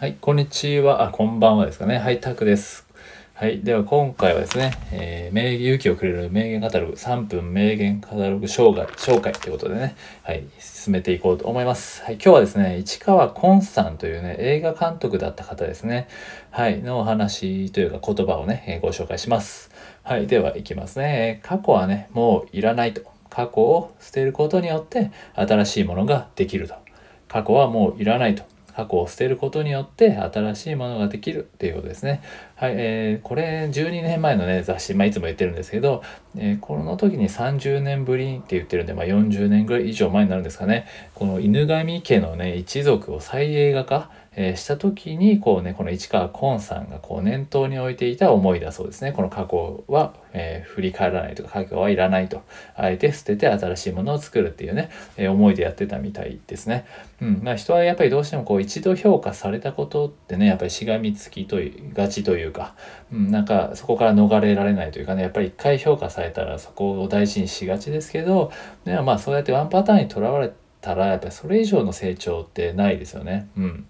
はい、こんにちは。あ、こんばんはですかね。はい、タクです。はい。では、今回はですね、えー、名言勇気をくれる名言カタログ、3分名言カタログ紹介、紹介ということでね、はい、進めていこうと思います。はい、今日はですね、市川崑さんというね、映画監督だった方ですね、はい、のお話というか言葉をね、えー、ご紹介します。はい、では、いきますね。過去はね、もういらないと。過去を捨てることによって、新しいものができると。過去はもういらないと。過去を捨てることによって新しいものができるっていうことですね。はい、えー、これ12年前のね雑誌、まあ、いつも言ってるんですけど、えー、この時に30年ぶりって言ってるんで、まあ、40年ぐらい以上前になるんですかね。この犬神家のね一族を再映画化えー、した時にこうねこの市川崑さんがこう念頭に置いていた思いだそうですねこの過去は、えー、振り返らないとか過去はいらないとあえて捨てて新しいものを作るっていうね、えー、思いでやってたみたいですね。うんまあ、人はやっぱりどうしてもこう一度評価されたことってねやっぱりしがみつきといがちというか、うん、なんかそこから逃れられないというかねやっぱり一回評価されたらそこを大事にしがちですけどでもまあそうやってワンパターンにとらわれたらやっぱりそれ以上の成長ってないですよね。うん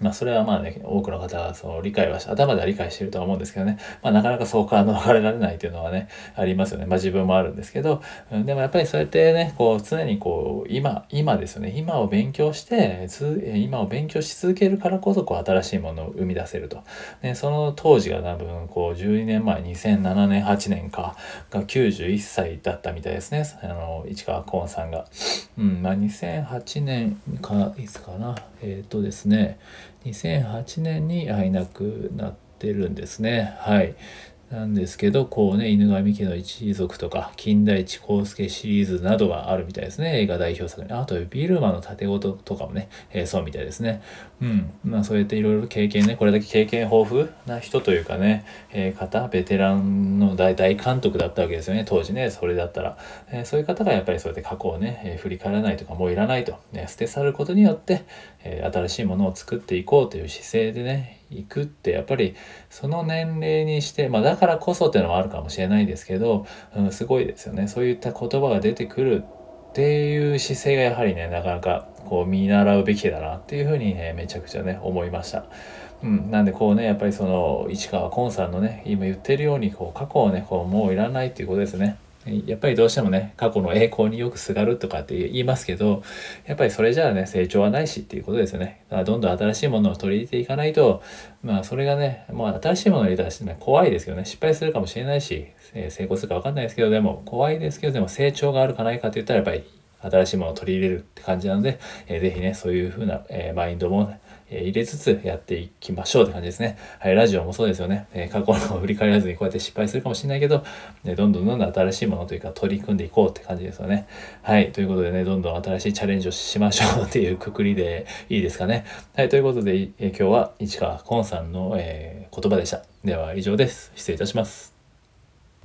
まあ、それはまあね、多くの方はその理解は頭では理解してるとは思うんですけどね、まあ、なかなかそうから逃れられないというのはね、ありますよね。まあ、自分もあるんですけど、うん、でもやっぱりそうやってね、こう、常にこう、今、今ですよね、今を勉強して、今を勉強し続けるからこそ、こう、新しいものを生み出せると。ね、その当時が多分、こう、12年前、2007年、8年か、が91歳だったみたいですね。あの、市川崑さんが。うん、まあ、2008年か、いつかな、えっ、ー、とですね、2008年に会いなくなってるんですね。はい。なんですけど、こうね、犬神家の一族とか、金田一耕助シリーズなどがあるみたいですね。映画代表作に。あと、ビルマの盾事とかもね、えー、そうみたいですね。うん。まあ、そうやっていろいろ経験ね、これだけ経験豊富な人というかね、えー、方、ベテランの大大監督だったわけですよね。当時ね、それだったら。えー、そういう方がやっぱりそうやって過去をね、え振り返らないとか、もういらないと、ね、捨て去ることによって、え新しいものを作っていこうという姿勢でね、行くってやっぱりその年齢にして、まあ、だからこそっていうのはあるかもしれないですけど、うん、すごいですよねそういった言葉が出てくるっていう姿勢がやはりねなかなかこう見習うべきだなっていうふうにねめちゃくちゃね思いました。うん、なんでこうねやっぱりその市川崑さんのね今言ってるようにこう過去をねこうもういらないっていうことですね。やっぱりどうしてもね過去の栄光によくすがるとかって言いますけどやっぱりそれじゃあね成長はないしっていうことですよね。だからどんどん新しいものを取り入れていかないとまあそれがねもう新しいものを入れたら、ね、怖いですよね。失敗するかもしれないし、え、成功するか分かんないですけどでも怖いですけどでも成長があるかないかって言ったらやっぱり新しいものを取り入れるって感じなので、えー、ぜひねそういう風な、えー、マインドも、え入れつつやっていきましょうって感じですね。はい、ラジオもそうですよね。え過去の振り返らずにこうやって失敗するかもしれないけど、ね、どんどんどんどん新しいものというか取り組んでいこうって感じですよね。はい、ということでね、どんどん新しいチャレンジをしましょうっていうくくりでいいですかね。はい、ということで、え今日は市川崑さんの、え、言葉でした。では以上です。失礼いたします。